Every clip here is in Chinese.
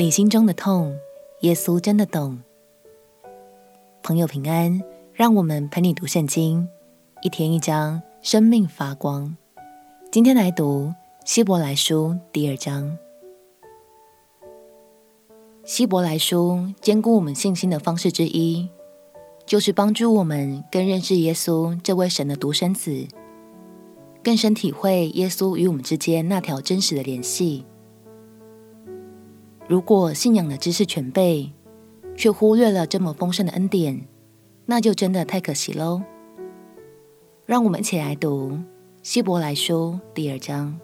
你心中的痛，耶稣真的懂。朋友平安，让我们陪你读圣经，一天一章，生命发光。今天来读希伯来书第二章。希伯来书坚固我们信心的方式之一，就是帮助我们更认识耶稣这位神的独生子，更深体会耶稣与我们之间那条真实的联系。如果信仰的知识全备，却忽略了这么丰盛的恩典，那就真的太可惜喽。让我们一起来读希伯来书第二章。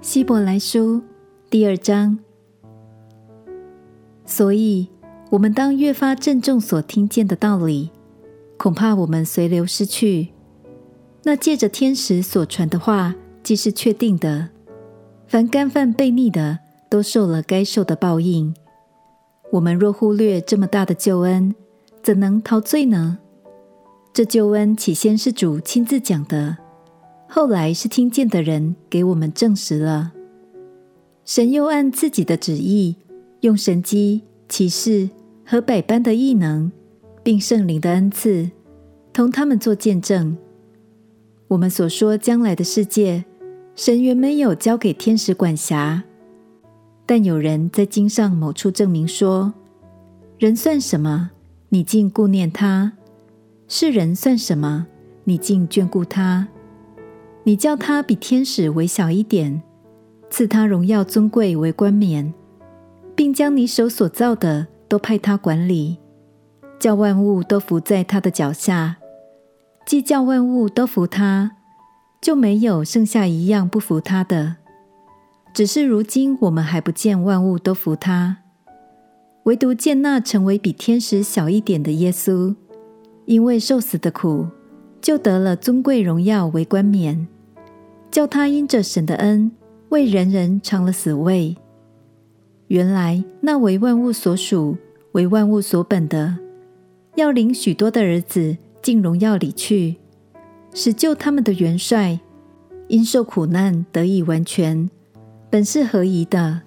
希伯来书第二章，所以我们当越发郑重所听见的道理，恐怕我们随流失去。那借着天使所传的话，既是确定的。凡干犯悖逆的，都受了该受的报应。我们若忽略这么大的救恩，怎能逃罪呢？这救恩起先是主亲自讲的，后来是听见的人给我们证实了。神又按自己的旨意，用神迹、启示和百般的异能，并圣灵的恩赐，同他们做见证。我们所说将来的世界。神原没有交给天使管辖，但有人在经上某处证明说：“人算什么？你竟顾念他；世人算什么？你竟眷顾他？你叫他比天使微小一点，赐他荣耀尊贵为冠冕，并将你手所造的都派他管理，叫万物都伏在他的脚下，既叫万物都服他。”就没有剩下一样不服他的，只是如今我们还不见万物都服他，唯独见那成为比天使小一点的耶稣，因为受死的苦，就得了尊贵荣耀为冠冕，叫他因着神的恩，为人人尝了死味。原来那为万物所属、为万物所本的，要领许多的儿子进荣耀里去。使救他们的元帅，因受苦难得以完全，本是合宜的。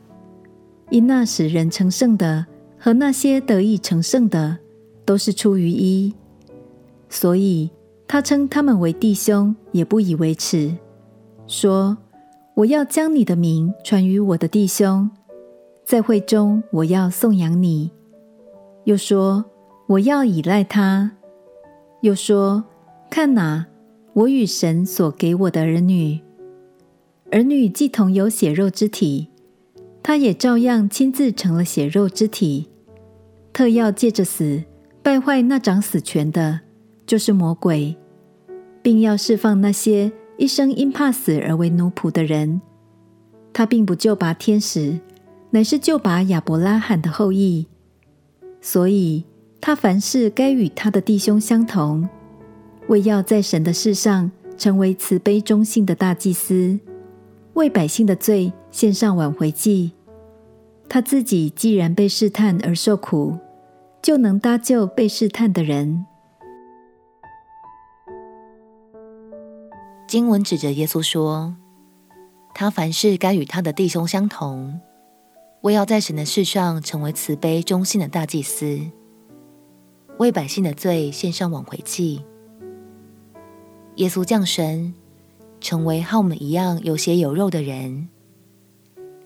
因那使人成圣的和那些得以成圣的，都是出于一，所以他称他们为弟兄，也不以为耻，说：“我要将你的名传于我的弟兄，在会中我要颂扬你。”又说：“我要倚赖他。”又说：“看哪。”我与神所给我的儿女，儿女既同有血肉之体，他也照样亲自成了血肉之体，特要借着死败坏那掌死权的，就是魔鬼，并要释放那些一生因怕死而为奴仆的人。他并不救拔天使，乃是救拔亚伯拉罕的后裔，所以他凡事该与他的弟兄相同。为要在神的事上成为慈悲忠信的大祭司，为百姓的罪献上挽回祭。他自己既然被试探而受苦，就能搭救被试探的人。经文指着耶稣说：“他凡事该与他的弟兄相同，为要在神的事上成为慈悲忠信的大祭司，为百姓的罪献上挽回祭。”耶稣降生，成为和我们一样有血有肉的人。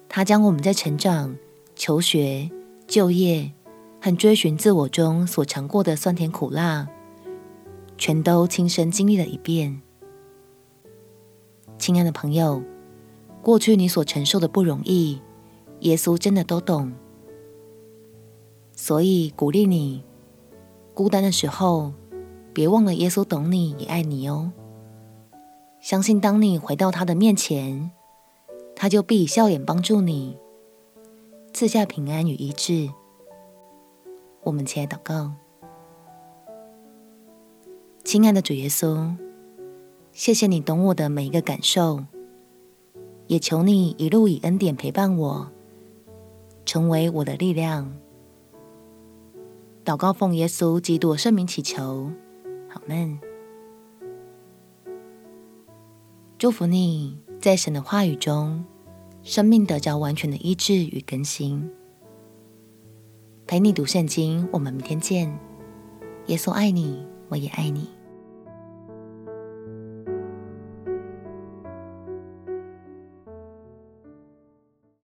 他将我们在成长、求学、就业和追寻自我中所尝过的酸甜苦辣，全都亲身经历了一遍。亲爱的朋友，过去你所承受的不容易，耶稣真的都懂。所以鼓励你，孤单的时候，别忘了耶稣懂你，也爱你哦。相信当你回到他的面前，他就必以笑脸帮助你，赐下平安与医治。我们起来祷告，亲爱的主耶稣，谢谢你懂我的每一个感受，也求你一路以恩典陪伴我，成为我的力量。祷告奉耶稣基督圣名祈求，阿们。祝福你在神的话语中生命得着完全的医治与更新。陪你读圣经，我们明天见。耶稣爱你，我也爱你。